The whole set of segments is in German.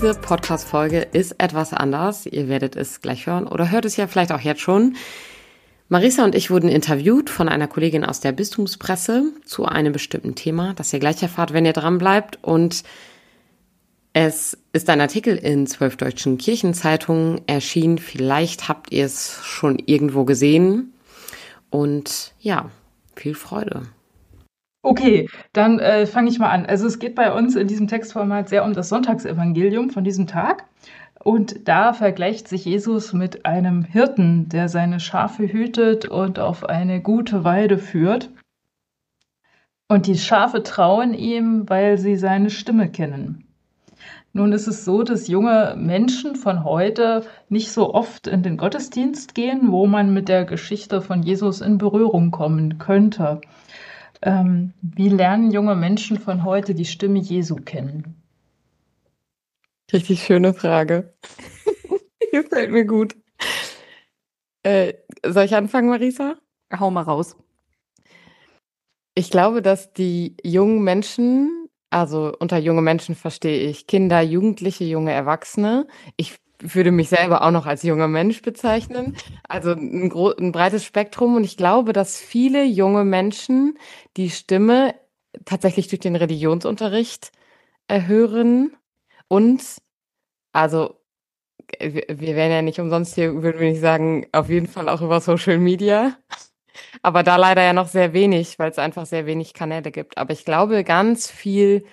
Diese Podcast-Folge ist etwas anders. Ihr werdet es gleich hören oder hört es ja vielleicht auch jetzt schon. Marisa und ich wurden interviewt von einer Kollegin aus der Bistumspresse zu einem bestimmten Thema, das ihr gleich erfahrt, wenn ihr dran bleibt. Und es ist ein Artikel in zwölf deutschen Kirchenzeitungen erschienen. Vielleicht habt ihr es schon irgendwo gesehen. Und ja, viel Freude. Okay, dann äh, fange ich mal an. Also es geht bei uns in diesem Textformat sehr um das Sonntagsevangelium von diesem Tag. Und da vergleicht sich Jesus mit einem Hirten, der seine Schafe hütet und auf eine gute Weide führt. Und die Schafe trauen ihm, weil sie seine Stimme kennen. Nun ist es so, dass junge Menschen von heute nicht so oft in den Gottesdienst gehen, wo man mit der Geschichte von Jesus in Berührung kommen könnte. Ähm, wie lernen junge Menschen von heute die Stimme Jesu kennen? Richtig schöne Frage. Gefällt mir gut. Äh, soll ich anfangen, Marisa? Hau mal raus. Ich glaube, dass die jungen Menschen, also unter junge Menschen verstehe ich Kinder, Jugendliche, junge Erwachsene. Ich würde mich selber auch noch als junger Mensch bezeichnen. Also ein, ein breites Spektrum. Und ich glaube, dass viele junge Menschen die Stimme tatsächlich durch den Religionsunterricht erhören. Und also wir wären ja nicht umsonst hier, würden wir nicht sagen, auf jeden Fall auch über Social Media. Aber da leider ja noch sehr wenig, weil es einfach sehr wenig Kanäle gibt. Aber ich glaube ganz viel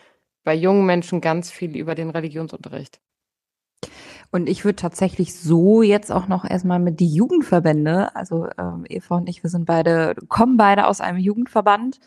bei jungen Menschen ganz viel über den Religionsunterricht. Und ich würde tatsächlich so jetzt auch noch erstmal mit die Jugendverbände, also ähm, Eva und ich, wir sind beide, kommen beide aus einem Jugendverband.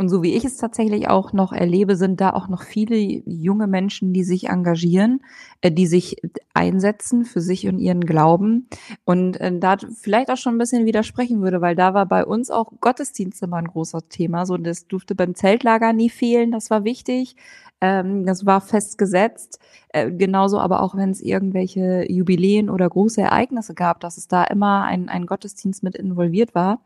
Und so wie ich es tatsächlich auch noch erlebe, sind da auch noch viele junge Menschen, die sich engagieren, äh, die sich einsetzen für sich und ihren Glauben. Und äh, da vielleicht auch schon ein bisschen widersprechen würde, weil da war bei uns auch Gottesdienst immer ein großer Thema. So, das durfte beim Zeltlager nie fehlen, das war wichtig. Ähm, das war festgesetzt. Äh, genauso aber auch, wenn es irgendwelche Jubiläen oder große Ereignisse gab, dass es da immer ein, ein Gottesdienst mit involviert war.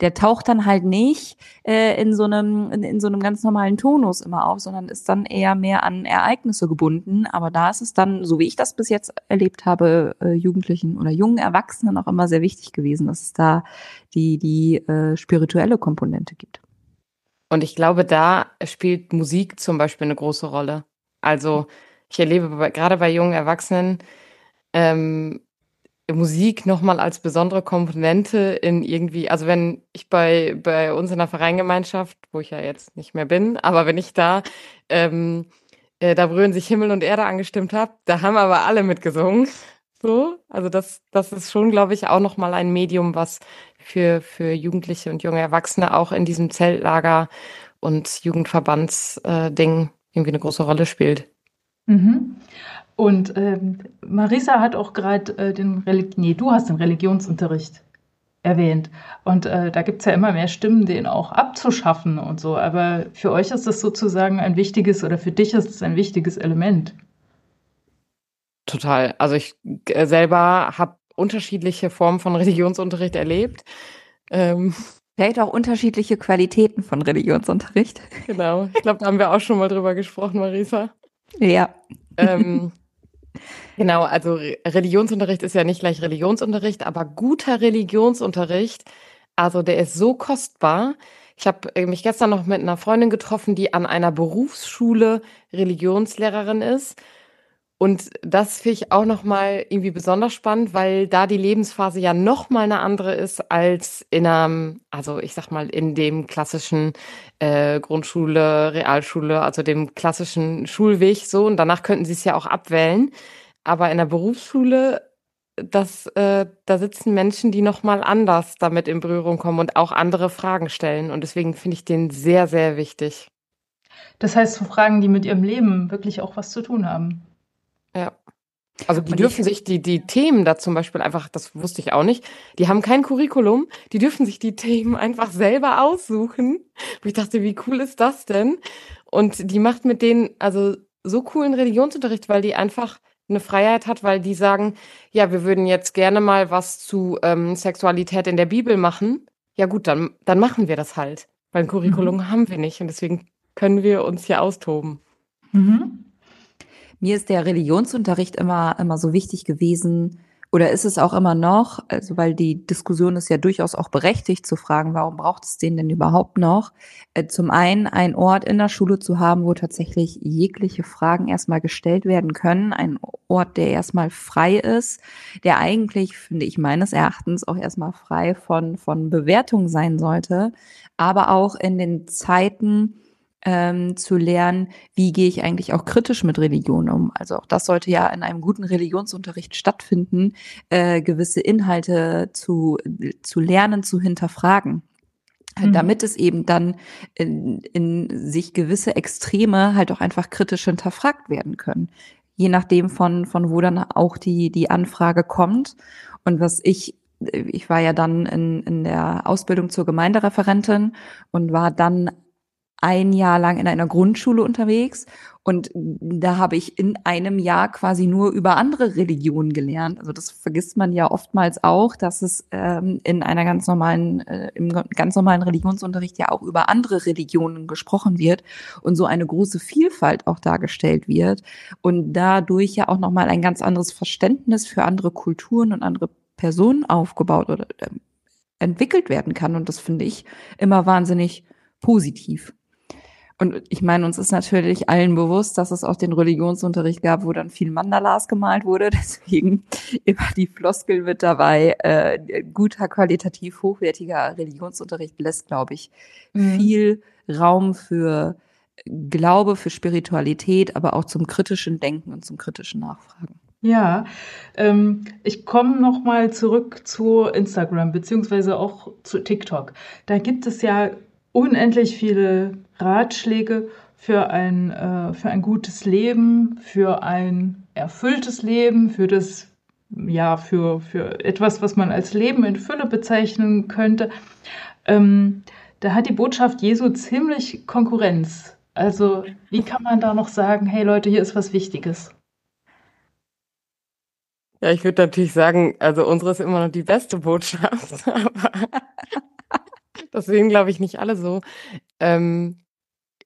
Der taucht dann halt nicht äh, in, so einem, in, in so einem ganz normalen Tonus immer auf, sondern ist dann eher mehr an Ereignisse gebunden. Aber da ist es dann, so wie ich das bis jetzt erlebt habe, äh, Jugendlichen oder jungen Erwachsenen auch immer sehr wichtig gewesen, dass es da die, die äh, spirituelle Komponente gibt. Und ich glaube, da spielt Musik zum Beispiel eine große Rolle. Also ich erlebe bei, gerade bei jungen Erwachsenen ähm, Musik nochmal als besondere Komponente in irgendwie, also wenn ich bei, bei uns in der Vereingemeinschaft, wo ich ja jetzt nicht mehr bin, aber wenn ich da, ähm, äh, da berühren sich Himmel und Erde angestimmt habe, da haben aber alle mitgesungen. So, also das, das ist schon, glaube ich, auch nochmal ein Medium, was für, für Jugendliche und junge Erwachsene auch in diesem Zeltlager und Jugendverbandsding äh, irgendwie eine große Rolle spielt. Mhm. Und ähm, Marisa hat auch gerade äh, den Relig nee, du hast den Religionsunterricht erwähnt. Und äh, da gibt es ja immer mehr Stimmen, den auch abzuschaffen und so. Aber für euch ist das sozusagen ein wichtiges oder für dich ist es ein wichtiges Element. Total. Also ich äh, selber habe unterschiedliche Formen von Religionsunterricht erlebt. Ähm, Vielleicht auch unterschiedliche Qualitäten von Religionsunterricht. Genau. Ich glaube, da haben wir auch schon mal drüber gesprochen, Marisa. Ja. Ähm, genau, also Religionsunterricht ist ja nicht gleich Religionsunterricht, aber guter Religionsunterricht, also der ist so kostbar. Ich habe äh, mich gestern noch mit einer Freundin getroffen, die an einer Berufsschule Religionslehrerin ist. Und das finde ich auch nochmal irgendwie besonders spannend, weil da die Lebensphase ja nochmal eine andere ist als in einem, also ich sag mal, in dem klassischen äh, Grundschule, Realschule, also dem klassischen Schulweg so. Und danach könnten sie es ja auch abwählen. Aber in der Berufsschule, das, äh, da sitzen Menschen, die nochmal anders damit in Berührung kommen und auch andere Fragen stellen. Und deswegen finde ich den sehr, sehr wichtig. Das heißt, Fragen, die mit ihrem Leben wirklich auch was zu tun haben. Also die und dürfen sich die, die Themen da zum Beispiel einfach, das wusste ich auch nicht, die haben kein Curriculum, die dürfen sich die Themen einfach selber aussuchen. Wo ich dachte, wie cool ist das denn? Und die macht mit denen also so coolen Religionsunterricht, weil die einfach eine Freiheit hat, weil die sagen, ja, wir würden jetzt gerne mal was zu ähm, Sexualität in der Bibel machen. Ja gut, dann, dann machen wir das halt. Weil ein Curriculum mhm. haben wir nicht und deswegen können wir uns hier austoben. Mhm. Mir ist der Religionsunterricht immer, immer so wichtig gewesen, oder ist es auch immer noch, also weil die Diskussion ist ja durchaus auch berechtigt zu fragen, warum braucht es den denn überhaupt noch? Äh, zum einen ein Ort in der Schule zu haben, wo tatsächlich jegliche Fragen erstmal gestellt werden können, ein Ort, der erstmal frei ist, der eigentlich, finde ich meines Erachtens, auch erstmal frei von, von Bewertung sein sollte, aber auch in den Zeiten, ähm, zu lernen, wie gehe ich eigentlich auch kritisch mit Religion um. Also auch das sollte ja in einem guten Religionsunterricht stattfinden, äh, gewisse Inhalte zu, zu lernen, zu hinterfragen. Mhm. Damit es eben dann in, in sich gewisse Extreme halt auch einfach kritisch hinterfragt werden können. Je nachdem von, von wo dann auch die, die Anfrage kommt. Und was ich ich war ja dann in, in der Ausbildung zur Gemeindereferentin und war dann ein Jahr lang in einer Grundschule unterwegs und da habe ich in einem Jahr quasi nur über andere Religionen gelernt. Also das vergisst man ja oftmals auch, dass es ähm, in einer ganz normalen, äh, im ganz normalen Religionsunterricht ja auch über andere Religionen gesprochen wird und so eine große Vielfalt auch dargestellt wird und dadurch ja auch nochmal ein ganz anderes Verständnis für andere Kulturen und andere Personen aufgebaut oder äh, entwickelt werden kann. Und das finde ich immer wahnsinnig positiv. Und ich meine, uns ist natürlich allen bewusst, dass es auch den Religionsunterricht gab, wo dann viel Mandalas gemalt wurde. Deswegen immer die Floskel mit dabei. Äh, guter, qualitativ hochwertiger Religionsunterricht lässt, glaube ich, mhm. viel Raum für Glaube, für Spiritualität, aber auch zum kritischen Denken und zum kritischen Nachfragen. Ja, ähm, ich komme noch mal zurück zu Instagram beziehungsweise auch zu TikTok. Da gibt es ja unendlich viele Ratschläge für ein, äh, für ein gutes Leben, für ein erfülltes Leben, für das, ja, für, für etwas, was man als Leben in Fülle bezeichnen könnte. Ähm, da hat die Botschaft Jesu ziemlich Konkurrenz. Also, wie kann man da noch sagen, hey Leute, hier ist was Wichtiges? Ja, ich würde natürlich sagen, also unsere ist immer noch die beste Botschaft, aber das sehen, glaube ich, nicht alle so. Ähm,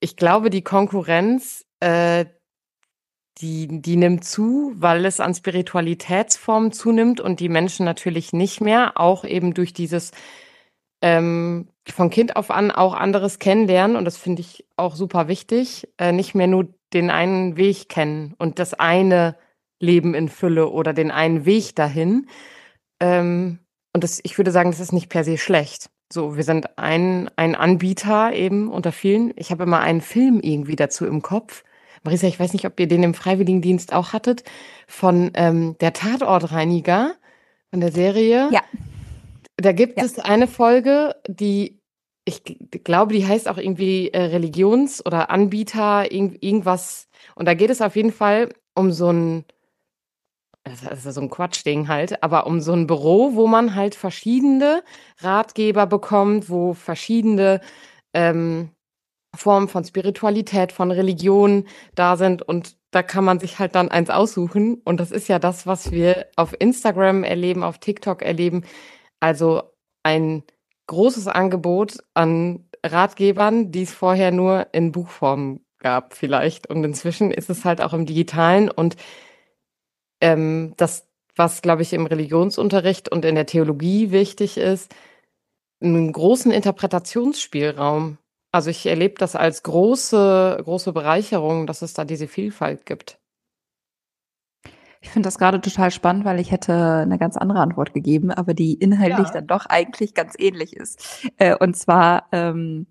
ich glaube, die Konkurrenz, äh, die, die nimmt zu, weil es an Spiritualitätsformen zunimmt und die Menschen natürlich nicht mehr, auch eben durch dieses ähm, von Kind auf an auch anderes kennenlernen. Und das finde ich auch super wichtig. Äh, nicht mehr nur den einen Weg kennen und das eine Leben in Fülle oder den einen Weg dahin. Ähm, und das, ich würde sagen, das ist nicht per se schlecht. So, wir sind ein, ein Anbieter eben unter vielen. Ich habe immer einen Film irgendwie dazu im Kopf. Marisa, ich weiß nicht, ob ihr den im Freiwilligendienst auch hattet, von ähm, der Tatortreiniger, von der Serie. Ja. Da gibt ja. es eine Folge, die, ich glaube, die heißt auch irgendwie äh, Religions- oder Anbieter, irgend, irgendwas. Und da geht es auf jeden Fall um so ein das ist so ein Quatschding halt, aber um so ein Büro, wo man halt verschiedene Ratgeber bekommt, wo verschiedene ähm, Formen von Spiritualität, von Religion da sind und da kann man sich halt dann eins aussuchen. Und das ist ja das, was wir auf Instagram erleben, auf TikTok erleben. Also ein großes Angebot an Ratgebern, die es vorher nur in Buchform gab vielleicht. Und inzwischen ist es halt auch im digitalen. Und ähm, das, was, glaube ich, im Religionsunterricht und in der Theologie wichtig ist, einen großen Interpretationsspielraum. Also ich erlebe das als große, große Bereicherung, dass es da diese Vielfalt gibt. Ich finde das gerade total spannend, weil ich hätte eine ganz andere Antwort gegeben, aber die inhaltlich ja. dann doch eigentlich ganz ähnlich ist. Äh, und zwar ähm,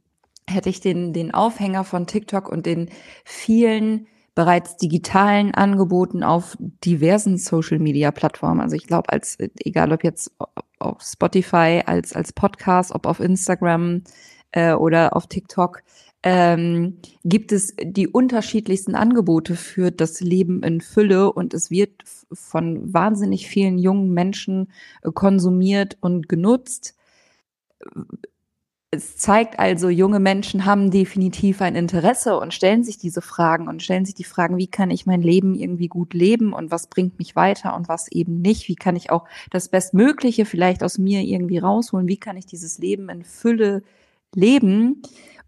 hätte ich den, den Aufhänger von TikTok und den vielen bereits digitalen Angeboten auf diversen Social Media Plattformen. Also ich glaube, als egal ob jetzt auf Spotify, als als Podcast, ob auf Instagram äh, oder auf TikTok, ähm, gibt es die unterschiedlichsten Angebote für das Leben in Fülle und es wird von wahnsinnig vielen jungen Menschen äh, konsumiert und genutzt es zeigt also, junge Menschen haben definitiv ein Interesse und stellen sich diese Fragen und stellen sich die Fragen, wie kann ich mein Leben irgendwie gut leben und was bringt mich weiter und was eben nicht? Wie kann ich auch das Bestmögliche vielleicht aus mir irgendwie rausholen? Wie kann ich dieses Leben in Fülle leben?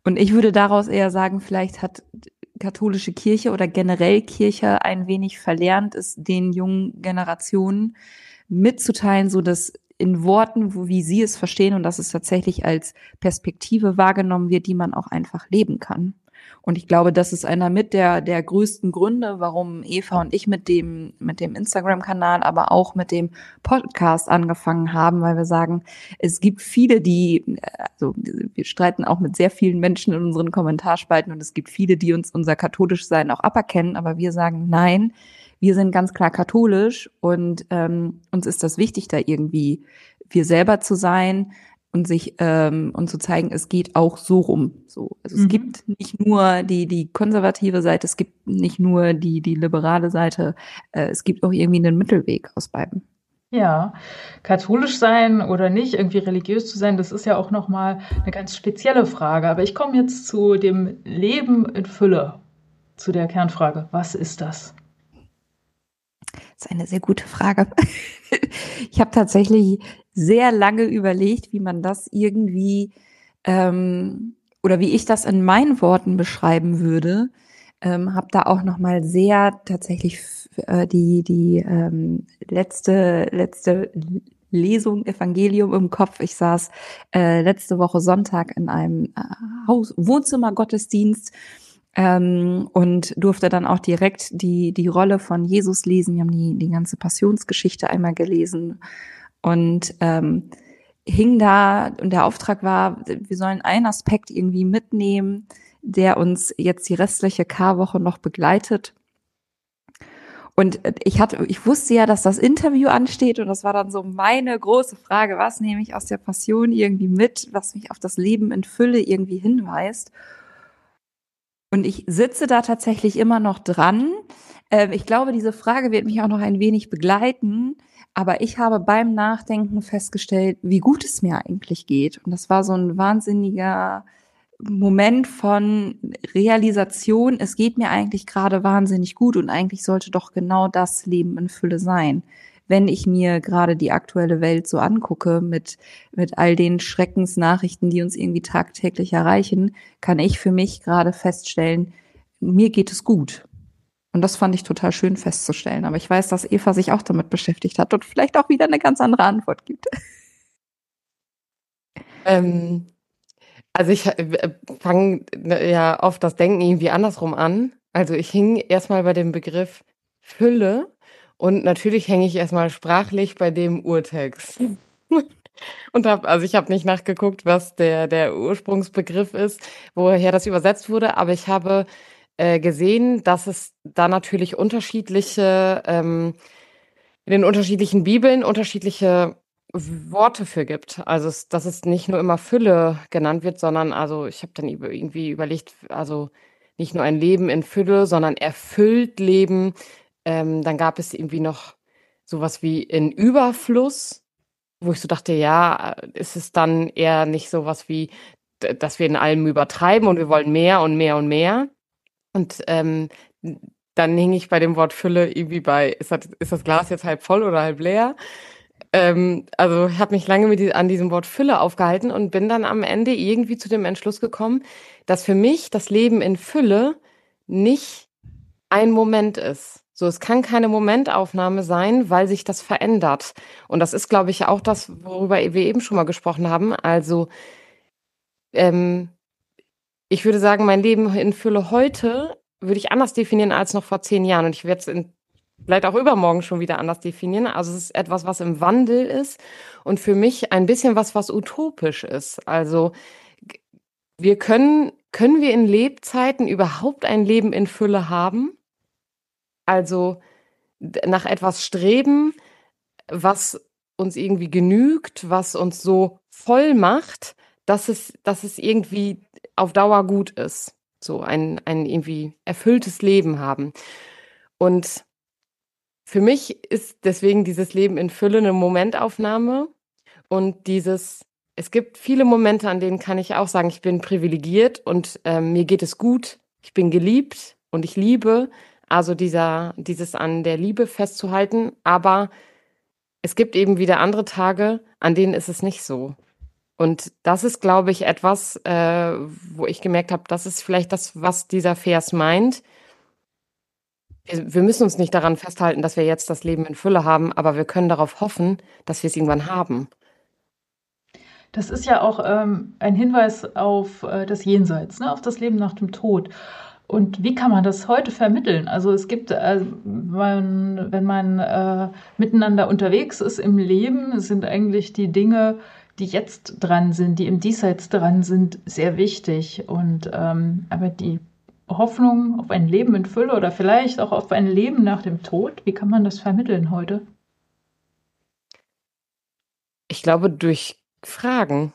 Und ich würde daraus eher sagen, vielleicht hat katholische Kirche oder generell Kirche ein wenig verlernt ist, den jungen Generationen mitzuteilen, so dass in Worten, wo, wie sie es verstehen und dass es tatsächlich als Perspektive wahrgenommen wird, die man auch einfach leben kann. Und ich glaube, das ist einer mit der, der größten Gründe, warum Eva und ich mit dem, mit dem Instagram-Kanal, aber auch mit dem Podcast angefangen haben, weil wir sagen, es gibt viele, die, also wir streiten auch mit sehr vielen Menschen in unseren Kommentarspalten und es gibt viele, die uns unser katholisch Sein auch aberkennen, aber wir sagen, nein, wir sind ganz klar katholisch und ähm, uns ist das wichtig, da irgendwie wir selber zu sein, und sich ähm, und zu zeigen, es geht auch so rum. So, also mhm. es gibt nicht nur die die konservative Seite, es gibt nicht nur die die liberale Seite, äh, es gibt auch irgendwie einen Mittelweg aus beiden. Ja, katholisch sein oder nicht, irgendwie religiös zu sein, das ist ja auch noch mal eine ganz spezielle Frage. Aber ich komme jetzt zu dem Leben in Fülle, zu der Kernfrage: Was ist das? Das ist eine sehr gute Frage. ich habe tatsächlich sehr lange überlegt, wie man das irgendwie ähm, oder wie ich das in meinen Worten beschreiben würde. Ähm, habe da auch noch mal sehr tatsächlich äh, die die ähm, letzte letzte Lesung Evangelium im Kopf. Ich saß äh, letzte Woche Sonntag in einem äh, Haus Wohnzimmer Gottesdienst ähm, und durfte dann auch direkt die die Rolle von Jesus lesen. Wir haben die die ganze Passionsgeschichte einmal gelesen und ähm, hing da und der Auftrag war, wir sollen einen Aspekt irgendwie mitnehmen, der uns jetzt die restliche Karwoche noch begleitet. Und ich hatte, ich wusste ja, dass das Interview ansteht und das war dann so meine große Frage, was nehme ich aus der Passion irgendwie mit, was mich auf das Leben in Fülle irgendwie hinweist. Und ich sitze da tatsächlich immer noch dran. Ähm, ich glaube, diese Frage wird mich auch noch ein wenig begleiten, aber ich habe beim Nachdenken festgestellt, wie gut es mir eigentlich geht. Und das war so ein wahnsinniger Moment von Realisation, es geht mir eigentlich gerade wahnsinnig gut und eigentlich sollte doch genau das Leben in Fülle sein. Wenn ich mir gerade die aktuelle Welt so angucke mit, mit all den Schreckensnachrichten, die uns irgendwie tagtäglich erreichen, kann ich für mich gerade feststellen, mir geht es gut. Und das fand ich total schön festzustellen. Aber ich weiß, dass Eva sich auch damit beschäftigt hat und vielleicht auch wieder eine ganz andere Antwort gibt. Ähm, also ich äh, fange ne, ja oft das Denken irgendwie andersrum an. Also ich hing erstmal bei dem Begriff Fülle und natürlich hänge ich erstmal sprachlich bei dem Urtext. Und hab, also ich habe nicht nachgeguckt, was der, der Ursprungsbegriff ist, woher das übersetzt wurde, aber ich habe äh, gesehen, dass es da natürlich unterschiedliche, ähm, in den unterschiedlichen Bibeln unterschiedliche Worte für gibt. Also, es, dass es nicht nur immer Fülle genannt wird, sondern also ich habe dann irgendwie überlegt, also nicht nur ein Leben in Fülle, sondern erfüllt Leben. Ähm, dann gab es irgendwie noch sowas wie in Überfluss, wo ich so dachte, ja, ist es dann eher nicht sowas wie, dass wir in allem übertreiben und wir wollen mehr und mehr und mehr. Und ähm, dann hing ich bei dem Wort Fülle irgendwie bei, ist das, ist das Glas jetzt halb voll oder halb leer? Ähm, also ich habe mich lange mit an diesem Wort Fülle aufgehalten und bin dann am Ende irgendwie zu dem Entschluss gekommen, dass für mich das Leben in Fülle nicht ein Moment ist. So, es kann keine Momentaufnahme sein, weil sich das verändert. Und das ist, glaube ich, auch das, worüber wir eben schon mal gesprochen haben. Also ähm, ich würde sagen, mein Leben in Fülle heute würde ich anders definieren als noch vor zehn Jahren. Und ich werde es vielleicht auch übermorgen schon wieder anders definieren. Also es ist etwas, was im Wandel ist und für mich ein bisschen was, was utopisch ist. Also wir können, können wir in Lebzeiten überhaupt ein Leben in Fülle haben? Also nach etwas streben, was uns irgendwie genügt, was uns so voll macht, dass es, dass es irgendwie auf Dauer gut ist. So ein, ein irgendwie erfülltes Leben haben. Und für mich ist deswegen dieses Leben in Fülle eine Momentaufnahme und dieses, es gibt viele Momente, an denen kann ich auch sagen, ich bin privilegiert und äh, mir geht es gut, ich bin geliebt und ich liebe. Also dieser, dieses an der Liebe festzuhalten, aber es gibt eben wieder andere Tage, an denen ist es nicht so. Und das ist, glaube ich, etwas, äh, wo ich gemerkt habe, das ist vielleicht das, was dieser Vers meint. Wir müssen uns nicht daran festhalten, dass wir jetzt das Leben in Fülle haben, aber wir können darauf hoffen, dass wir es irgendwann haben. Das ist ja auch ähm, ein Hinweis auf äh, das Jenseits, ne? auf das Leben nach dem Tod. Und wie kann man das heute vermitteln? Also es gibt, äh, wenn man äh, miteinander unterwegs ist im Leben, sind eigentlich die Dinge, die jetzt dran sind, die im Diesseits dran sind, sehr wichtig. Und ähm, aber die Hoffnung auf ein Leben in Fülle oder vielleicht auch auf ein Leben nach dem Tod, wie kann man das vermitteln heute? Ich glaube durch Fragen.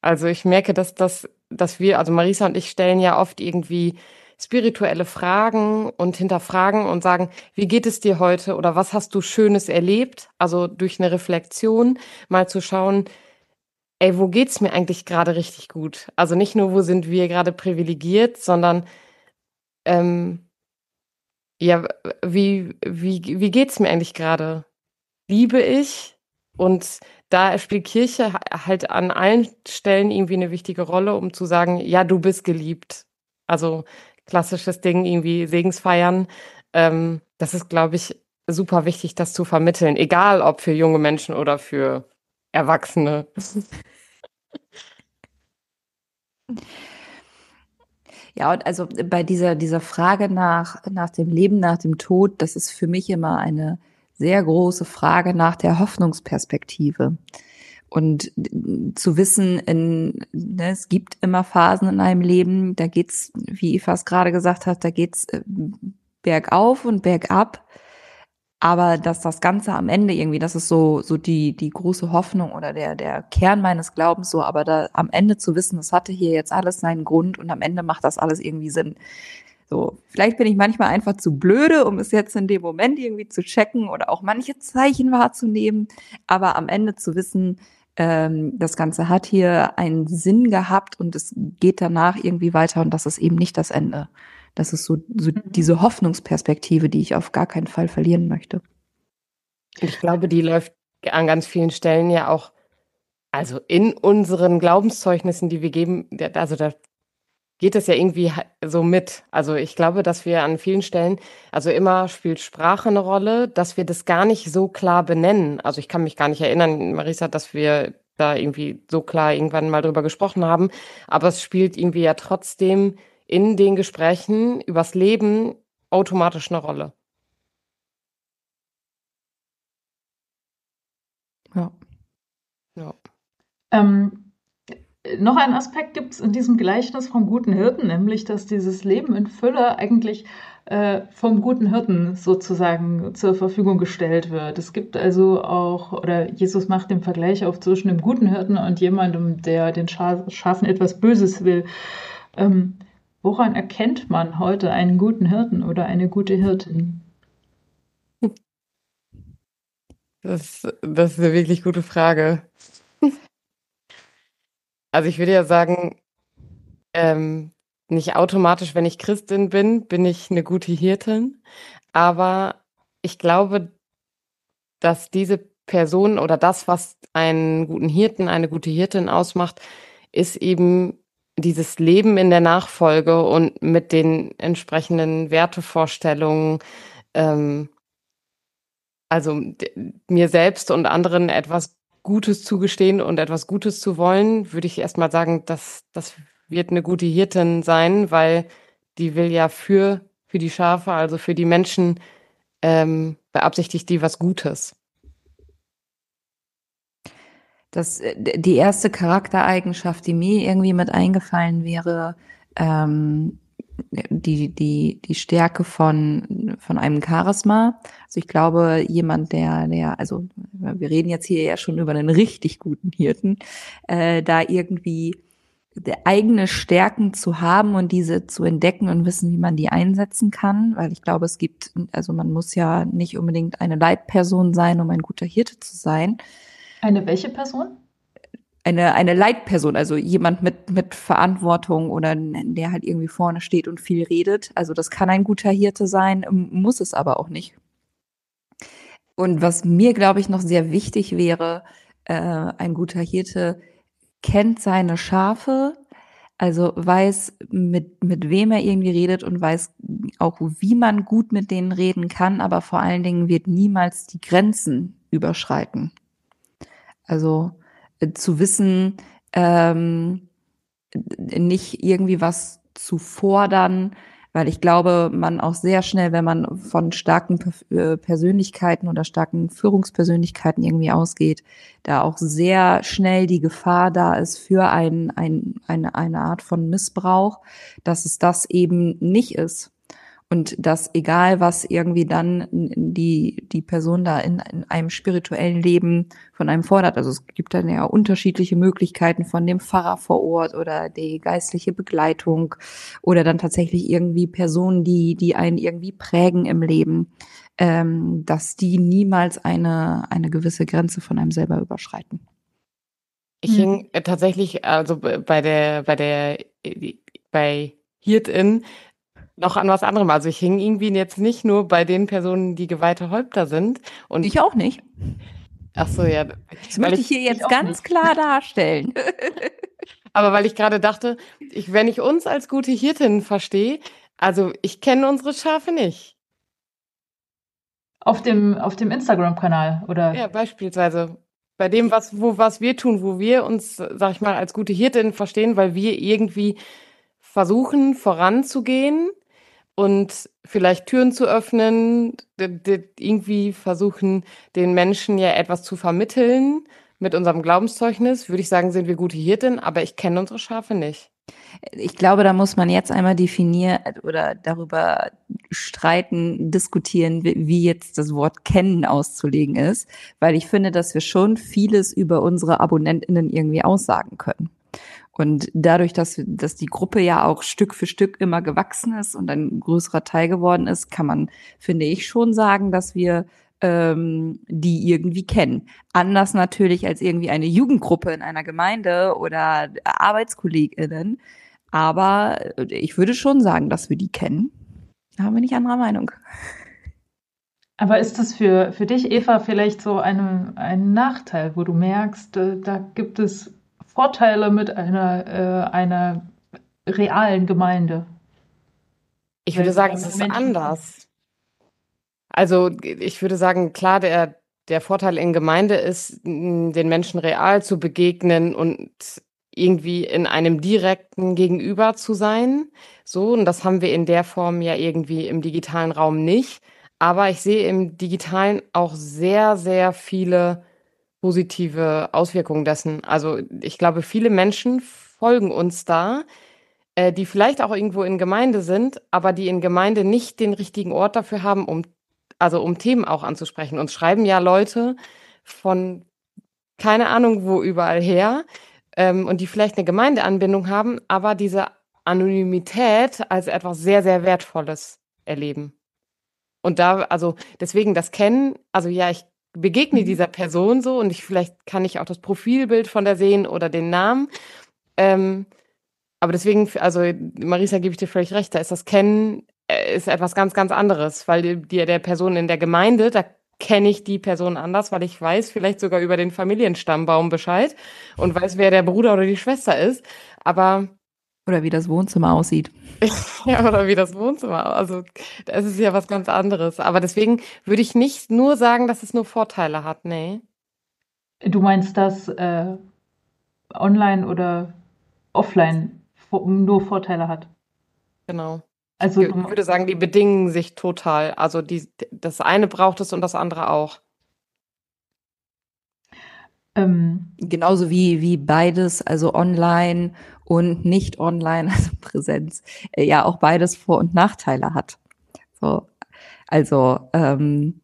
Also ich merke, dass das, dass wir, also Marisa und ich stellen ja oft irgendwie spirituelle Fragen und hinterfragen und sagen, wie geht es dir heute oder was hast du Schönes erlebt? Also durch eine Reflexion mal zu schauen, ey, wo geht's mir eigentlich gerade richtig gut? Also nicht nur, wo sind wir gerade privilegiert, sondern ähm, ja, wie, wie, wie geht's mir eigentlich gerade? Liebe ich? Und da spielt Kirche halt an allen Stellen irgendwie eine wichtige Rolle, um zu sagen, ja, du bist geliebt. Also klassisches Ding, irgendwie Segensfeiern. Ähm, das ist, glaube ich, super wichtig, das zu vermitteln, egal ob für junge Menschen oder für Erwachsene. Ja, und also bei dieser, dieser Frage nach, nach dem Leben, nach dem Tod, das ist für mich immer eine sehr große Frage nach der Hoffnungsperspektive. Und zu wissen, in, ne, es gibt immer Phasen in einem Leben, da geht's, wie es gerade gesagt hat, da geht's äh, bergauf und bergab. Aber dass das Ganze am Ende irgendwie, das ist so, so die, die große Hoffnung oder der, der Kern meines Glaubens so, aber da am Ende zu wissen, das hatte hier jetzt alles seinen Grund und am Ende macht das alles irgendwie Sinn. So, vielleicht bin ich manchmal einfach zu blöde, um es jetzt in dem Moment irgendwie zu checken oder auch manche Zeichen wahrzunehmen, aber am Ende zu wissen, ähm, das Ganze hat hier einen Sinn gehabt und es geht danach irgendwie weiter und das ist eben nicht das Ende. Das ist so, so mhm. diese Hoffnungsperspektive, die ich auf gar keinen Fall verlieren möchte. Ich glaube, die läuft an ganz vielen Stellen ja auch, also in unseren Glaubenszeugnissen, die wir geben, also da geht es ja irgendwie so mit. Also ich glaube, dass wir an vielen Stellen, also immer spielt Sprache eine Rolle, dass wir das gar nicht so klar benennen. Also ich kann mich gar nicht erinnern, Marisa, dass wir da irgendwie so klar irgendwann mal drüber gesprochen haben. Aber es spielt irgendwie ja trotzdem in den Gesprächen übers Leben automatisch eine Rolle. Ja. Ja. Ähm, noch ein Aspekt gibt es in diesem Gleichnis vom guten Hirten, nämlich dass dieses Leben in Fülle eigentlich äh, vom guten Hirten sozusagen zur Verfügung gestellt wird. Es gibt also auch, oder Jesus macht den Vergleich auf zwischen dem guten Hirten und jemandem, der den Schafen etwas Böses will. Ähm, woran erkennt man heute einen guten Hirten oder eine gute Hirtin? Das, das ist eine wirklich gute Frage. Also ich würde ja sagen, ähm, nicht automatisch, wenn ich Christin bin, bin ich eine gute Hirtin. Aber ich glaube, dass diese Person oder das, was einen guten Hirten, eine gute Hirtin ausmacht, ist eben dieses Leben in der Nachfolge und mit den entsprechenden Wertevorstellungen, ähm, also mir selbst und anderen etwas Gutes zugestehen und etwas Gutes zu wollen, würde ich erstmal sagen, dass das wird eine gute Hirtin sein, weil die will ja für, für die Schafe, also für die Menschen, ähm, beabsichtigt die was Gutes. Das, äh, die erste Charaktereigenschaft, die mir irgendwie mit eingefallen wäre, ähm, die, die, die Stärke von, von einem Charisma. Also ich glaube, jemand, der, der, also wir reden jetzt hier ja schon über einen richtig guten Hirten, äh, da irgendwie eigene Stärken zu haben und diese zu entdecken und wissen, wie man die einsetzen kann, weil ich glaube, es gibt, also man muss ja nicht unbedingt eine Leitperson sein, um ein guter Hirte zu sein. Eine welche Person? Eine, eine Leitperson, also jemand mit, mit Verantwortung oder der halt irgendwie vorne steht und viel redet. Also das kann ein guter Hirte sein, muss es aber auch nicht. Und was mir, glaube ich, noch sehr wichtig wäre, äh, ein guter Hirte kennt seine Schafe, also weiß, mit, mit wem er irgendwie redet und weiß auch, wie man gut mit denen reden kann, aber vor allen Dingen wird niemals die Grenzen überschreiten. Also zu wissen, ähm, nicht irgendwie was zu fordern, weil ich glaube, man auch sehr schnell, wenn man von starken äh, Persönlichkeiten oder starken Führungspersönlichkeiten irgendwie ausgeht, da auch sehr schnell die Gefahr da ist für ein, ein, eine, eine Art von Missbrauch, dass es das eben nicht ist. Und dass egal was irgendwie dann die, die Person da in, in einem spirituellen Leben von einem fordert, also es gibt dann ja unterschiedliche Möglichkeiten von dem Pfarrer vor Ort oder die geistliche Begleitung oder dann tatsächlich irgendwie Personen, die, die einen irgendwie prägen im Leben, ähm, dass die niemals eine, eine gewisse Grenze von einem selber überschreiten. Ich hm. hing tatsächlich, also bei der, bei der, bei Hirtin noch an was anderem. Also ich hing irgendwie jetzt nicht nur bei den Personen, die geweihte Häupter sind. Und ich auch nicht. Ach so, ja. Das möchte ich hier jetzt ganz nicht. klar darstellen. Aber weil ich gerade dachte, ich, wenn ich uns als gute Hirtin verstehe, also ich kenne unsere Schafe nicht. Auf dem, auf dem Instagram-Kanal, oder? Ja, beispielsweise. Bei dem, was, wo, was wir tun, wo wir uns, sag ich mal, als gute Hirtin verstehen, weil wir irgendwie versuchen, voranzugehen, und vielleicht Türen zu öffnen, irgendwie versuchen, den Menschen ja etwas zu vermitteln mit unserem Glaubenszeugnis, würde ich sagen, sind wir gute Hirten, aber ich kenne unsere Schafe nicht. Ich glaube, da muss man jetzt einmal definieren oder darüber streiten, diskutieren, wie jetzt das Wort kennen auszulegen ist, weil ich finde, dass wir schon vieles über unsere AbonnentInnen irgendwie aussagen können. Und dadurch, dass, dass die Gruppe ja auch Stück für Stück immer gewachsen ist und ein größerer Teil geworden ist, kann man, finde ich, schon sagen, dass wir ähm, die irgendwie kennen. Anders natürlich als irgendwie eine Jugendgruppe in einer Gemeinde oder ArbeitskollegInnen. Aber ich würde schon sagen, dass wir die kennen. Da haben wir nicht anderer Meinung. Aber ist das für, für dich, Eva, vielleicht so eine, ein Nachteil, wo du merkst, äh, da gibt es Vorteile mit einer, äh, einer realen Gemeinde? Ich würde sagen, es ist anders. Also ich würde sagen, klar, der, der Vorteil in Gemeinde ist, den Menschen real zu begegnen und irgendwie in einem direkten Gegenüber zu sein. So, und das haben wir in der Form ja irgendwie im digitalen Raum nicht. Aber ich sehe im digitalen auch sehr, sehr viele positive Auswirkungen dessen. Also ich glaube, viele Menschen folgen uns da, äh, die vielleicht auch irgendwo in Gemeinde sind, aber die in Gemeinde nicht den richtigen Ort dafür haben, um also um Themen auch anzusprechen. Uns schreiben ja Leute von keine Ahnung wo überall her ähm, und die vielleicht eine Gemeindeanbindung haben, aber diese Anonymität als etwas sehr, sehr Wertvolles erleben. Und da, also deswegen das Kennen, also ja, ich begegne mhm. dieser Person so und ich vielleicht kann ich auch das Profilbild von der sehen oder den Namen. Ähm, aber deswegen, also Marisa, gebe ich dir völlig recht, da ist das Kennen äh, ist etwas ganz, ganz anderes, weil die, die der Person in der Gemeinde, da kenne ich die Person anders, weil ich weiß vielleicht sogar über den Familienstammbaum Bescheid und weiß, wer der Bruder oder die Schwester ist. Aber oder wie das Wohnzimmer aussieht. ja, oder wie das Wohnzimmer. Also, das ist ja was ganz anderes. Aber deswegen würde ich nicht nur sagen, dass es nur Vorteile hat. Nee. Du meinst, dass äh, online oder offline nur Vorteile hat? Genau. Also, ich würde sagen, die bedingen sich total. Also, die, das eine braucht es und das andere auch. Ähm, Genauso wie, wie beides, also online und nicht online, also Präsenz, äh, ja auch beides Vor- und Nachteile hat. So, also ähm,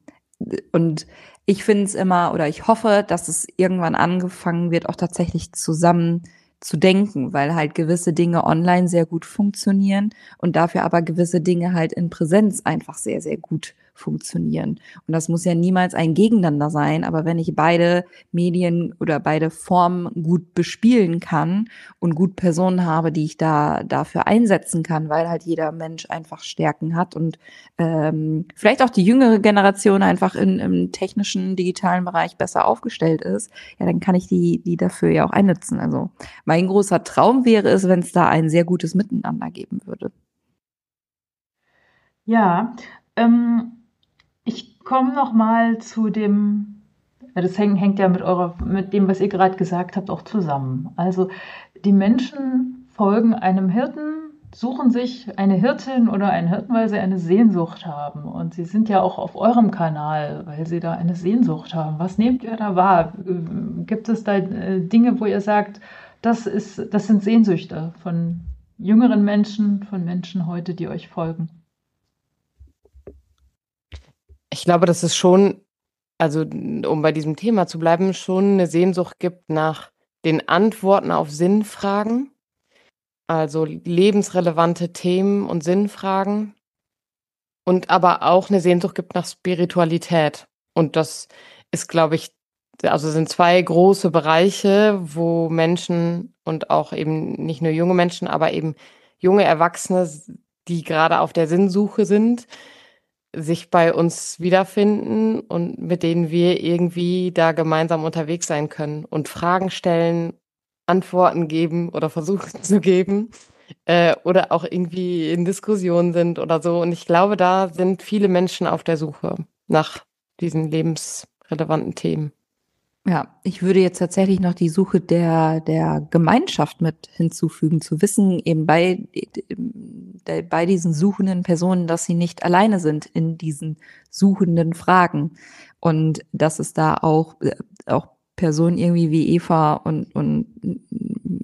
und ich finde es immer oder ich hoffe, dass es irgendwann angefangen wird, auch tatsächlich zusammen zu denken, weil halt gewisse Dinge online sehr gut funktionieren und dafür aber gewisse Dinge halt in Präsenz einfach sehr, sehr gut funktionieren. Und das muss ja niemals ein Gegeneinander sein, aber wenn ich beide Medien oder beide Formen gut bespielen kann und gut Personen habe, die ich da dafür einsetzen kann, weil halt jeder Mensch einfach Stärken hat und ähm, vielleicht auch die jüngere Generation einfach in, im technischen, digitalen Bereich besser aufgestellt ist, ja, dann kann ich die, die dafür ja auch einnutzen. Also mein großer Traum wäre es, wenn es da ein sehr gutes Miteinander geben würde. Ja, ähm, ich komme noch mal zu dem, das hängt, hängt ja mit eurer, mit dem, was ihr gerade gesagt habt, auch zusammen. Also die Menschen folgen einem Hirten, suchen sich eine Hirtin oder einen Hirten, weil sie eine Sehnsucht haben. Und sie sind ja auch auf eurem Kanal, weil sie da eine Sehnsucht haben. Was nehmt ihr da wahr? Gibt es da äh, Dinge, wo ihr sagt, das, ist, das sind Sehnsüchte von jüngeren Menschen, von Menschen heute, die euch folgen? Ich glaube, dass es schon, also um bei diesem Thema zu bleiben, schon eine Sehnsucht gibt nach den Antworten auf Sinnfragen, also lebensrelevante Themen und Sinnfragen und aber auch eine Sehnsucht gibt nach Spiritualität. Und das ist, glaube ich, also sind zwei große Bereiche, wo Menschen und auch eben nicht nur junge Menschen, aber eben junge Erwachsene, die gerade auf der Sinnsuche sind, sich bei uns wiederfinden und mit denen wir irgendwie da gemeinsam unterwegs sein können und Fragen stellen, Antworten geben oder versuchen zu geben äh, oder auch irgendwie in Diskussionen sind oder so. Und ich glaube, da sind viele Menschen auf der Suche nach diesen lebensrelevanten Themen. Ja, ich würde jetzt tatsächlich noch die Suche der, der Gemeinschaft mit hinzufügen, zu wissen, eben bei, bei diesen suchenden Personen, dass sie nicht alleine sind in diesen suchenden Fragen. Und dass es da auch, auch Personen irgendwie wie Eva und, und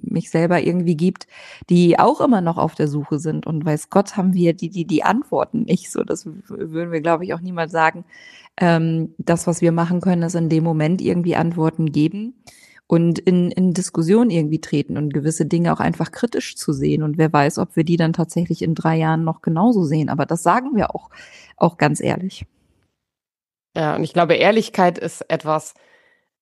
mich selber irgendwie gibt, die auch immer noch auf der Suche sind. Und weiß Gott haben wir die, die, die Antworten nicht so. Das würden wir, glaube ich, auch niemals sagen. Ähm, das, was wir machen können, ist in dem Moment irgendwie Antworten geben und in, in Diskussion irgendwie treten und gewisse Dinge auch einfach kritisch zu sehen. Und wer weiß, ob wir die dann tatsächlich in drei Jahren noch genauso sehen. Aber das sagen wir auch, auch ganz ehrlich. Ja, und ich glaube, Ehrlichkeit ist etwas,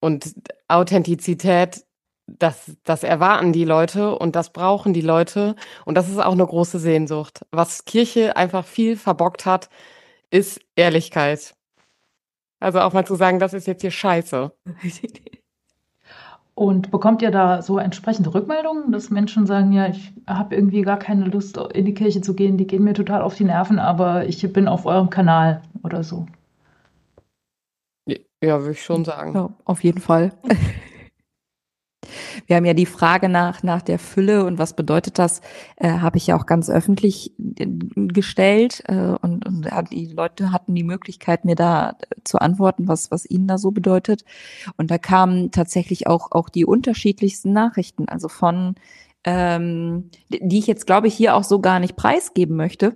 und Authentizität, das, das erwarten die Leute und das brauchen die Leute. Und das ist auch eine große Sehnsucht. Was Kirche einfach viel verbockt hat, ist Ehrlichkeit. Also auch mal zu sagen, das ist jetzt hier scheiße. Und bekommt ihr da so entsprechende Rückmeldungen, dass Menschen sagen, ja, ich habe irgendwie gar keine Lust, in die Kirche zu gehen, die gehen mir total auf die Nerven, aber ich bin auf eurem Kanal oder so? Ja, würde ich schon sagen. Ja, auf jeden Fall. Wir haben ja die Frage nach, nach der Fülle und was bedeutet das, äh, habe ich ja auch ganz öffentlich äh, gestellt äh, und, und die Leute hatten die Möglichkeit, mir da äh, zu antworten, was, was ihnen da so bedeutet. Und da kamen tatsächlich auch, auch die unterschiedlichsten Nachrichten, also von, ähm, die ich jetzt, glaube ich, hier auch so gar nicht preisgeben möchte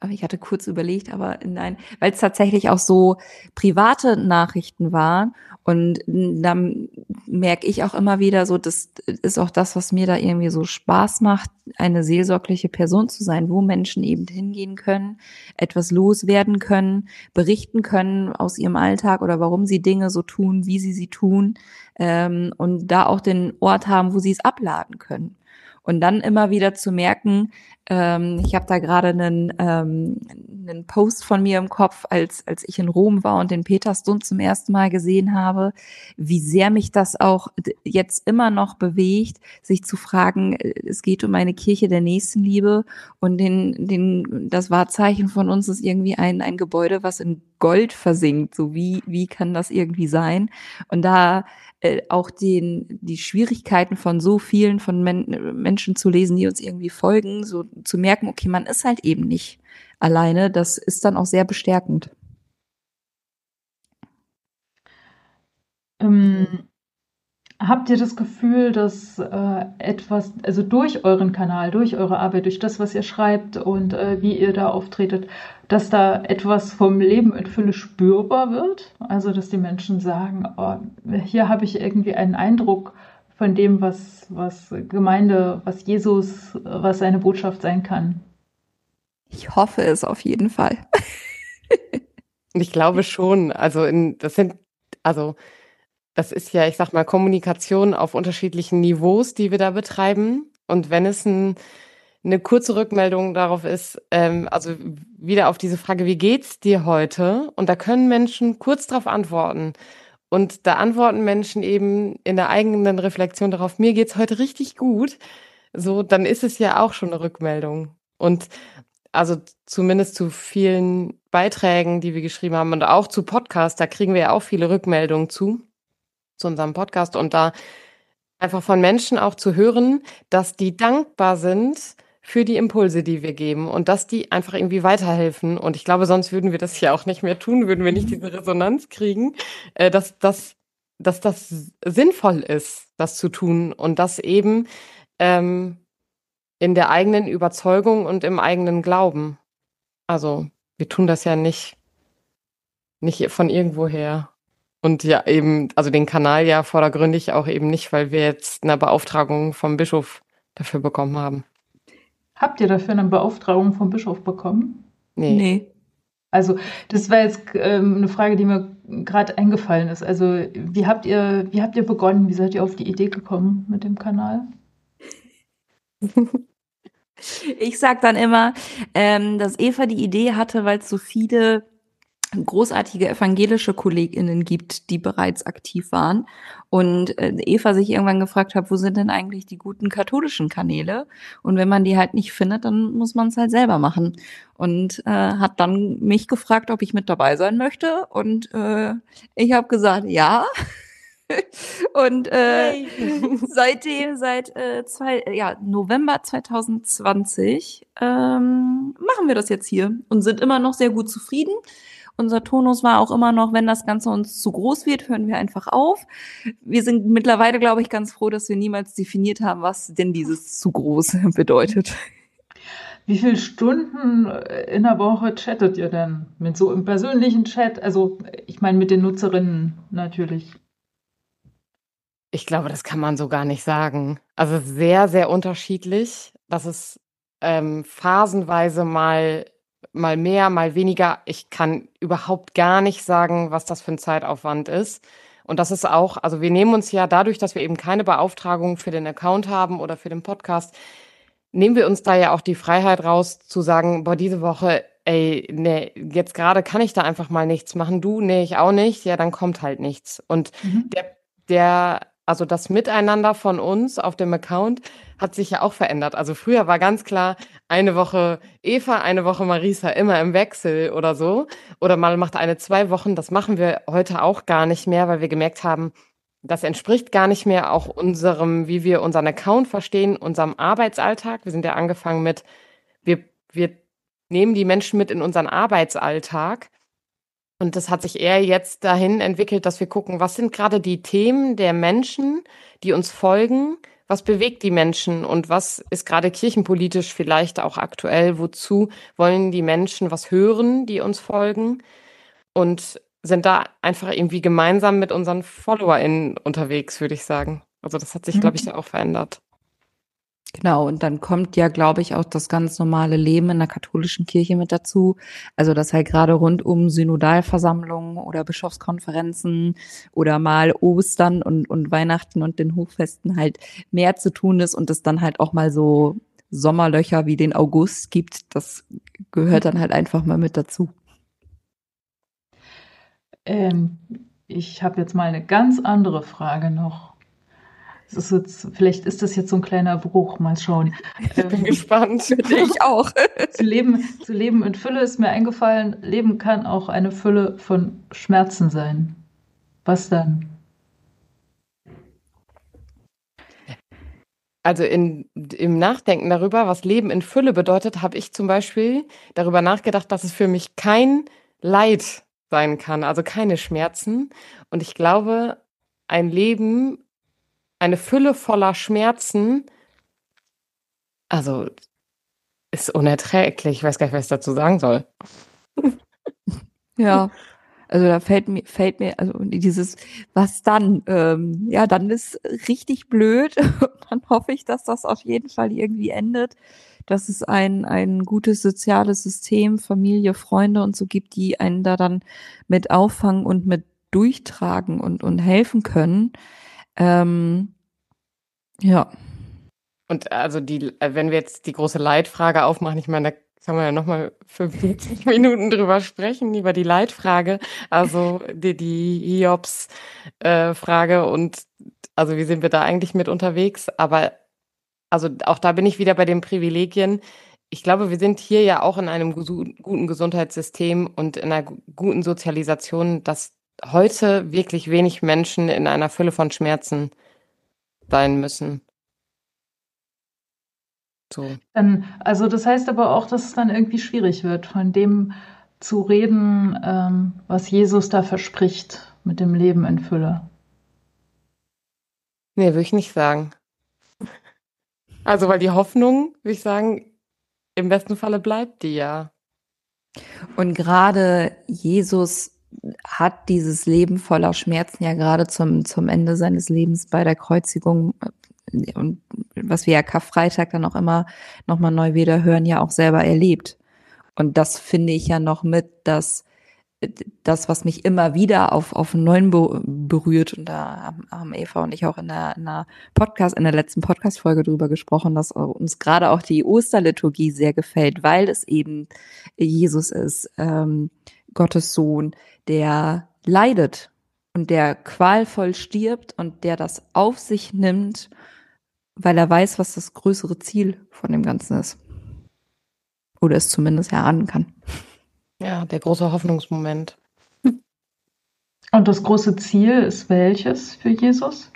aber ich hatte kurz überlegt, aber nein, weil es tatsächlich auch so private Nachrichten waren. Und dann merke ich auch immer wieder so, das ist auch das, was mir da irgendwie so Spaß macht, eine seelsorgliche Person zu sein, wo Menschen eben hingehen können, etwas loswerden können, berichten können aus ihrem Alltag oder warum sie Dinge so tun, wie sie sie tun ähm, und da auch den Ort haben, wo sie es abladen können. Und dann immer wieder zu merken, ähm, ich habe da gerade einen, ähm, einen Post von mir im Kopf, als, als ich in Rom war und den Petersdom zum ersten Mal gesehen habe, wie sehr mich das auch jetzt immer noch bewegt, sich zu fragen, äh, es geht um eine Kirche der Nächstenliebe und den, den, das Wahrzeichen von uns ist irgendwie ein, ein Gebäude, was in Gold versinkt. So wie, wie kann das irgendwie sein? Und da äh, auch den, die Schwierigkeiten von so vielen von Men Menschen zu lesen, die uns irgendwie folgen, so zu merken, okay, man ist halt eben nicht alleine, das ist dann auch sehr bestärkend. Ähm, habt ihr das Gefühl, dass äh, etwas, also durch euren Kanal, durch eure Arbeit, durch das, was ihr schreibt und äh, wie ihr da auftretet, dass da etwas vom Leben in Fülle spürbar wird? Also, dass die Menschen sagen, oh, hier habe ich irgendwie einen Eindruck von dem, was, was Gemeinde, was Jesus, was seine Botschaft sein kann. Ich hoffe es auf jeden Fall. Ich glaube schon, also in, das sind, also das ist ja, ich sag mal, Kommunikation auf unterschiedlichen Niveaus, die wir da betreiben. Und wenn es ein, eine kurze Rückmeldung darauf ist, ähm, also wieder auf diese Frage, wie geht's dir heute? Und da können Menschen kurz darauf antworten. Und da antworten Menschen eben in der eigenen Reflexion darauf, mir geht's heute richtig gut. So, dann ist es ja auch schon eine Rückmeldung. Und also zumindest zu vielen Beiträgen, die wir geschrieben haben und auch zu Podcasts, da kriegen wir ja auch viele Rückmeldungen zu, zu unserem Podcast und da einfach von Menschen auch zu hören, dass die dankbar sind für die Impulse, die wir geben und dass die einfach irgendwie weiterhelfen. Und ich glaube, sonst würden wir das ja auch nicht mehr tun, würden wir nicht diese Resonanz kriegen, äh, dass, dass, dass das sinnvoll ist, das zu tun und dass eben ähm, in der eigenen Überzeugung und im eigenen Glauben. Also wir tun das ja nicht, nicht von irgendwoher. Und ja, eben, also den Kanal ja vordergründig auch eben nicht, weil wir jetzt eine Beauftragung vom Bischof dafür bekommen haben. Habt ihr dafür eine Beauftragung vom Bischof bekommen? Nee. nee. Also, das war jetzt ähm, eine Frage, die mir gerade eingefallen ist. Also, wie habt ihr, wie habt ihr begonnen? Wie seid ihr auf die Idee gekommen mit dem Kanal? Ich sag dann immer, ähm, dass Eva die Idee hatte, weil es so viele großartige evangelische KollegInnen gibt, die bereits aktiv waren. Und äh, Eva sich irgendwann gefragt hat, wo sind denn eigentlich die guten katholischen Kanäle? Und wenn man die halt nicht findet, dann muss man es halt selber machen. Und äh, hat dann mich gefragt, ob ich mit dabei sein möchte. Und äh, ich habe gesagt, ja. Und äh, seitdem, seit äh, zwei, ja, November 2020 ähm, machen wir das jetzt hier und sind immer noch sehr gut zufrieden. Unser Tonus war auch immer noch, wenn das Ganze uns zu groß wird, hören wir einfach auf. Wir sind mittlerweile, glaube ich, ganz froh, dass wir niemals definiert haben, was denn dieses zu groß bedeutet. Wie viele Stunden in der Woche chattet ihr denn? Mit so im persönlichen Chat? Also, ich meine, mit den Nutzerinnen natürlich. Ich glaube, das kann man so gar nicht sagen. Also sehr, sehr unterschiedlich. Das ist ähm, phasenweise mal, mal mehr, mal weniger. Ich kann überhaupt gar nicht sagen, was das für ein Zeitaufwand ist. Und das ist auch, also wir nehmen uns ja dadurch, dass wir eben keine Beauftragung für den Account haben oder für den Podcast, nehmen wir uns da ja auch die Freiheit raus zu sagen, boah, diese Woche, ey, nee, jetzt gerade kann ich da einfach mal nichts machen. Du, nee, ich auch nicht. Ja, dann kommt halt nichts. Und mhm. der, der also das Miteinander von uns auf dem Account hat sich ja auch verändert. Also früher war ganz klar, eine Woche Eva, eine Woche Marisa, immer im Wechsel oder so. Oder mal macht eine zwei Wochen. Das machen wir heute auch gar nicht mehr, weil wir gemerkt haben, das entspricht gar nicht mehr auch unserem, wie wir unseren Account verstehen, unserem Arbeitsalltag. Wir sind ja angefangen mit, wir, wir nehmen die Menschen mit in unseren Arbeitsalltag und das hat sich eher jetzt dahin entwickelt, dass wir gucken, was sind gerade die Themen der Menschen, die uns folgen, was bewegt die Menschen und was ist gerade kirchenpolitisch vielleicht auch aktuell, wozu wollen die Menschen was hören, die uns folgen und sind da einfach irgendwie gemeinsam mit unseren FollowerInnen unterwegs, würde ich sagen. Also das hat sich, glaube ich, mhm. auch verändert. Genau, und dann kommt ja, glaube ich, auch das ganz normale Leben in der katholischen Kirche mit dazu. Also, dass halt gerade rund um Synodalversammlungen oder Bischofskonferenzen oder mal Ostern und, und Weihnachten und den Hochfesten halt mehr zu tun ist und es dann halt auch mal so Sommerlöcher wie den August gibt. Das gehört dann halt einfach mal mit dazu. Ähm, ich habe jetzt mal eine ganz andere Frage noch. Ist jetzt, vielleicht ist das jetzt so ein kleiner Bruch, mal schauen. Ich bin ähm, gespannt. Ich auch. zu, leben, zu leben in Fülle ist mir eingefallen, Leben kann auch eine Fülle von Schmerzen sein. Was dann? Also in, im Nachdenken darüber, was Leben in Fülle bedeutet, habe ich zum Beispiel darüber nachgedacht, dass es für mich kein Leid sein kann, also keine Schmerzen. Und ich glaube, ein Leben eine Fülle voller Schmerzen, also ist unerträglich. Ich weiß gar nicht, was ich dazu sagen soll. Ja, Also da fällt mir, fällt mir, also dieses, was dann? Ähm, ja, dann ist richtig blöd. dann hoffe ich, dass das auf jeden Fall irgendwie endet, dass es ein, ein gutes soziales System, Familie, Freunde und so gibt, die einen da dann mit auffangen und mit durchtragen und, und helfen können. Ähm, ja. Und also die, wenn wir jetzt die große Leitfrage aufmachen, ich meine, da kann man ja nochmal 45 Minuten drüber sprechen, über die Leitfrage, also die, die Hiobs-Frage äh, und also wie sind wir da eigentlich mit unterwegs? Aber also auch da bin ich wieder bei den Privilegien. Ich glaube, wir sind hier ja auch in einem guten Gesundheitssystem und in einer guten Sozialisation, dass heute wirklich wenig Menschen in einer Fülle von Schmerzen sein müssen. So. Dann, also das heißt aber auch, dass es dann irgendwie schwierig wird, von dem zu reden, ähm, was Jesus da verspricht mit dem Leben in Fülle. Nee, würde ich nicht sagen. Also, weil die Hoffnung, würde ich sagen, im besten Falle bleibt die ja. Und gerade Jesus hat dieses Leben voller Schmerzen ja gerade zum, zum Ende seines Lebens bei der Kreuzigung und was wir ja Karfreitag dann auch immer nochmal neu wieder hören, ja auch selber erlebt. Und das finde ich ja noch mit, dass das, was mich immer wieder auf, auf neuen berührt, und da haben Eva und ich auch in der, in der Podcast, in der letzten Podcast-Folge drüber gesprochen, dass uns gerade auch die Osterliturgie sehr gefällt, weil es eben Jesus ist, ähm, Gottes Sohn, der leidet und der qualvoll stirbt und der das auf sich nimmt weil er weiß, was das größere Ziel von dem Ganzen ist. Oder es zumindest erahnen kann. Ja, der große Hoffnungsmoment. Und das große Ziel ist welches für Jesus?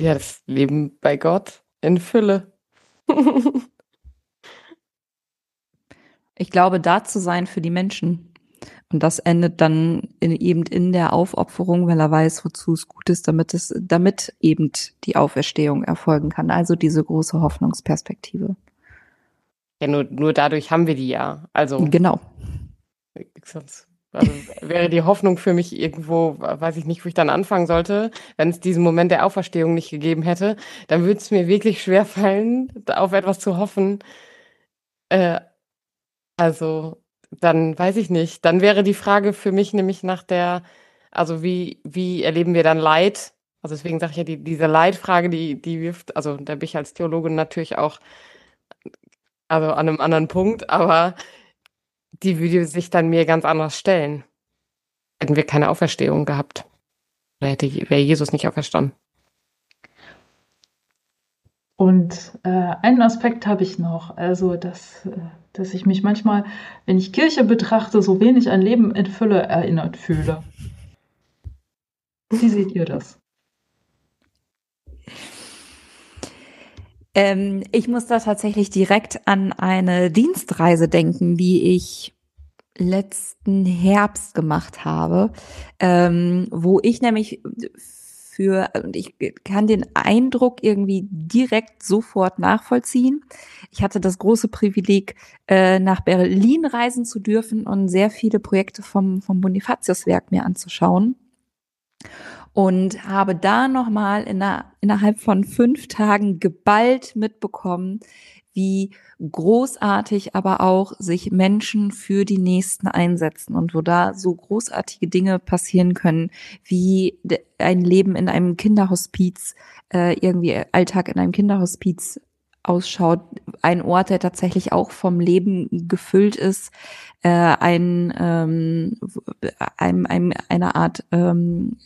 Ja, das Leben bei Gott in Fülle. ich glaube, da zu sein für die Menschen. Und das endet dann in, eben in der Aufopferung, weil er weiß, wozu es gut ist, damit es, damit eben die Auferstehung erfolgen kann. Also diese große Hoffnungsperspektive. Ja, nur, nur dadurch haben wir die ja. Also. Genau. Sonst also wäre die Hoffnung für mich irgendwo, weiß ich nicht, wo ich dann anfangen sollte, wenn es diesen Moment der Auferstehung nicht gegeben hätte, dann würde es mir wirklich schwer fallen, auf etwas zu hoffen. Äh, also dann weiß ich nicht. Dann wäre die Frage für mich nämlich nach der, also wie, wie erleben wir dann Leid? Also deswegen sage ich ja, die, diese Leitfrage, die, die wirft, also da bin ich als Theologin natürlich auch, also an einem anderen Punkt, aber die würde sich dann mir ganz anders stellen. Hätten wir keine Auferstehung gehabt. Wäre Jesus nicht auferstanden. Und äh, einen Aspekt habe ich noch, also dass, äh, dass ich mich manchmal, wenn ich Kirche betrachte, so wenig an Leben in Fülle erinnert fühle. Wie seht ihr das? Ähm, ich muss da tatsächlich direkt an eine Dienstreise denken, die ich letzten Herbst gemacht habe, ähm, wo ich nämlich für, und ich kann den Eindruck irgendwie direkt sofort nachvollziehen. Ich hatte das große Privileg, äh, nach Berlin reisen zu dürfen und sehr viele Projekte vom, vom Bonifatiuswerk mir anzuschauen. Und habe da nochmal in innerhalb von fünf Tagen geballt mitbekommen, wie großartig aber auch sich Menschen für die Nächsten einsetzen und wo da so großartige Dinge passieren können, wie ein Leben in einem Kinderhospiz, äh, irgendwie Alltag in einem Kinderhospiz ausschaut, ein Ort, der tatsächlich auch vom Leben gefüllt ist, äh, ein, ähm, einem, einem, eine Art ähm,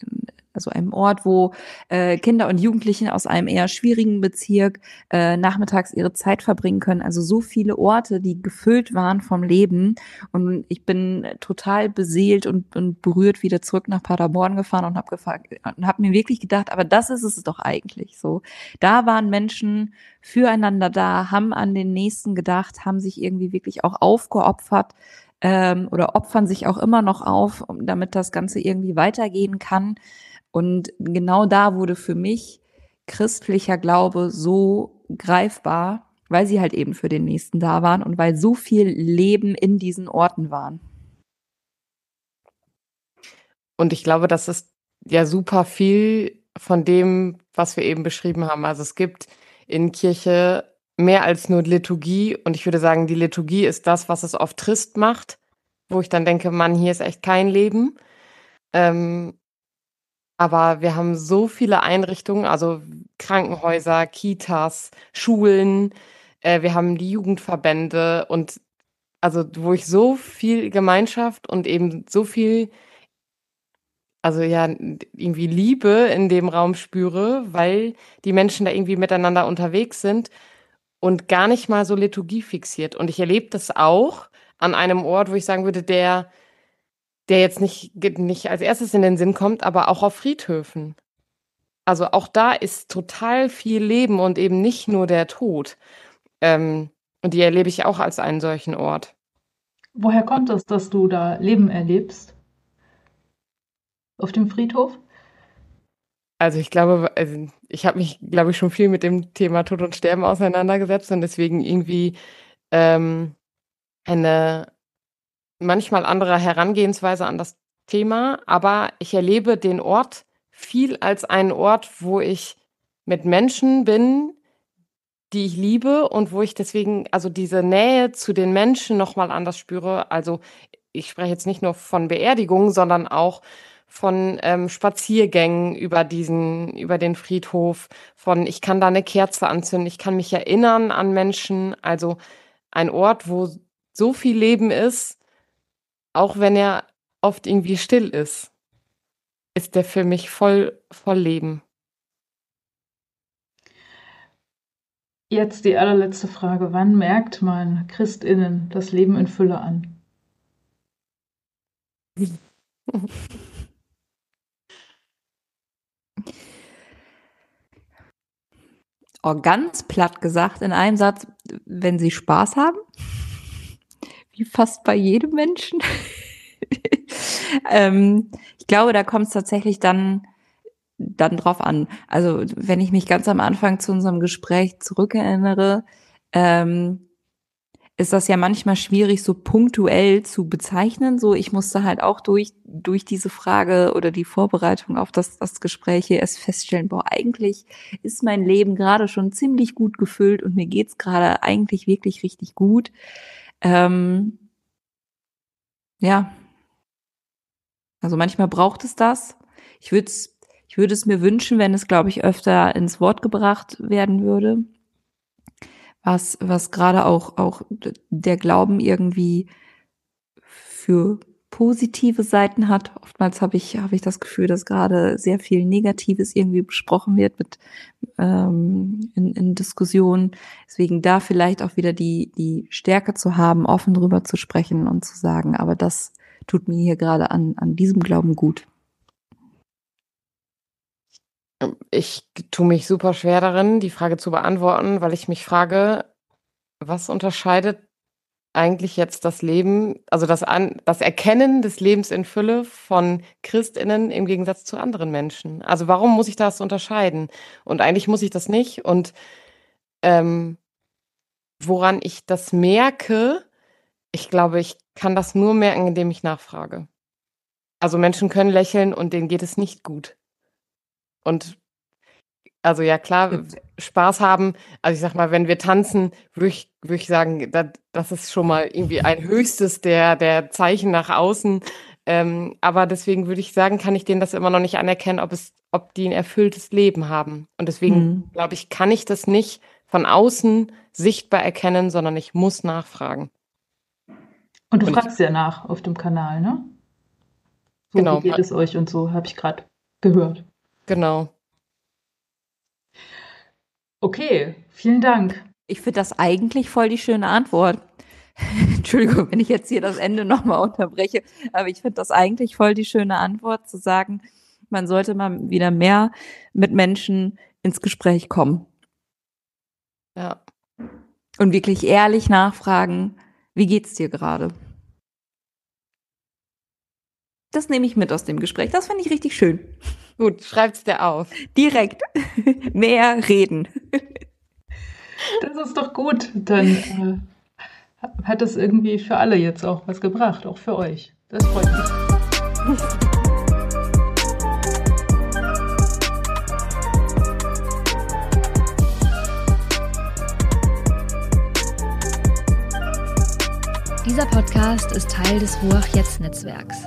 also einem Ort, wo äh, Kinder und Jugendlichen aus einem eher schwierigen Bezirk äh, nachmittags ihre Zeit verbringen können. Also so viele Orte, die gefüllt waren vom Leben. Und ich bin total beseelt und, und berührt wieder zurück nach Paderborn gefahren und habe habe mir wirklich gedacht, aber das ist es doch eigentlich so. Da waren Menschen füreinander da, haben an den Nächsten gedacht, haben sich irgendwie wirklich auch aufgeopfert ähm, oder opfern sich auch immer noch auf, damit das Ganze irgendwie weitergehen kann. Und genau da wurde für mich christlicher Glaube so greifbar, weil sie halt eben für den Nächsten da waren und weil so viel Leben in diesen Orten waren. und ich glaube, das ist ja super viel von dem, was wir eben beschrieben haben. Also es gibt in Kirche mehr als nur Liturgie und ich würde sagen, die Liturgie ist das, was es oft trist macht, wo ich dann denke, Mann, hier ist echt kein Leben. Ähm, aber wir haben so viele Einrichtungen, also Krankenhäuser, Kitas, Schulen, äh, wir haben die Jugendverbände und also wo ich so viel Gemeinschaft und eben so viel, also ja, irgendwie Liebe in dem Raum spüre, weil die Menschen da irgendwie miteinander unterwegs sind und gar nicht mal so Liturgie fixiert. Und ich erlebe das auch an einem Ort, wo ich sagen würde, der der jetzt nicht, nicht als erstes in den Sinn kommt, aber auch auf Friedhöfen. Also auch da ist total viel Leben und eben nicht nur der Tod. Ähm, und die erlebe ich auch als einen solchen Ort. Woher kommt es, dass du da Leben erlebst? Auf dem Friedhof? Also ich glaube, also ich habe mich, glaube ich, schon viel mit dem Thema Tod und Sterben auseinandergesetzt und deswegen irgendwie ähm, eine manchmal andere Herangehensweise an das Thema, aber ich erlebe den Ort viel als einen Ort, wo ich mit Menschen bin, die ich liebe und wo ich deswegen also diese Nähe zu den Menschen noch mal anders spüre. Also ich spreche jetzt nicht nur von Beerdigungen, sondern auch von ähm, Spaziergängen über diesen über den Friedhof, von ich kann da eine Kerze anzünden, ich kann mich erinnern an Menschen, also ein Ort, wo so viel Leben ist, auch wenn er oft irgendwie still ist, ist der für mich voll, voll Leben. Jetzt die allerletzte Frage. Wann merkt man Christinnen das Leben in Fülle an? Oh, ganz platt gesagt, in einem Satz, wenn sie Spaß haben wie fast bei jedem Menschen. ähm, ich glaube, da kommt es tatsächlich dann dann drauf an. Also wenn ich mich ganz am Anfang zu unserem Gespräch zurückerinnere, ähm, ist das ja manchmal schwierig, so punktuell zu bezeichnen. So, ich musste halt auch durch, durch diese Frage oder die Vorbereitung auf das, das Gespräch hier erst feststellen, boah, eigentlich ist mein Leben gerade schon ziemlich gut gefüllt und mir geht's gerade eigentlich wirklich richtig gut. Ähm, ja. Also manchmal braucht es das. Ich würde es ich würde es mir wünschen, wenn es, glaube ich, öfter ins Wort gebracht werden würde. Was, was gerade auch, auch der Glauben irgendwie für positive Seiten hat. Oftmals habe ich, habe ich das Gefühl, dass gerade sehr viel Negatives irgendwie besprochen wird mit ähm, in, in Diskussionen. Deswegen da vielleicht auch wieder die, die Stärke zu haben, offen drüber zu sprechen und zu sagen, aber das tut mir hier gerade an, an diesem Glauben gut. Ich tue mich super schwer darin, die Frage zu beantworten, weil ich mich frage, was unterscheidet eigentlich jetzt das Leben, also das, An das Erkennen des Lebens in Fülle von Christinnen im Gegensatz zu anderen Menschen. Also warum muss ich das unterscheiden? Und eigentlich muss ich das nicht. Und ähm, woran ich das merke, ich glaube, ich kann das nur merken, indem ich nachfrage. Also Menschen können lächeln und denen geht es nicht gut. Und also ja, klar, Spaß haben. Also ich sag mal, wenn wir tanzen, würde ich, würd ich sagen, das, das ist schon mal irgendwie ein höchstes der, der Zeichen nach außen. Ähm, aber deswegen würde ich sagen, kann ich denen das immer noch nicht anerkennen, ob es, ob die ein erfülltes Leben haben. Und deswegen mhm. glaube ich, kann ich das nicht von außen sichtbar erkennen, sondern ich muss nachfragen. Und du und fragst ja nach auf dem Kanal, ne? So, genau. Wie geht es euch und so, habe ich gerade gehört. Genau. Okay, vielen Dank. Ich finde das eigentlich voll die schöne Antwort. Entschuldigung, wenn ich jetzt hier das Ende nochmal unterbreche, aber ich finde das eigentlich voll die schöne Antwort zu sagen, man sollte mal wieder mehr mit Menschen ins Gespräch kommen. Ja. Und wirklich ehrlich nachfragen, wie geht's dir gerade? Das nehme ich mit aus dem Gespräch. Das finde ich richtig schön. Gut, schreib's dir auf. Direkt. Mehr reden. das ist doch gut. Dann äh, hat das irgendwie für alle jetzt auch was gebracht, auch für euch. Das freut mich. Dieser Podcast ist Teil des Ruach Jetzt Netzwerks.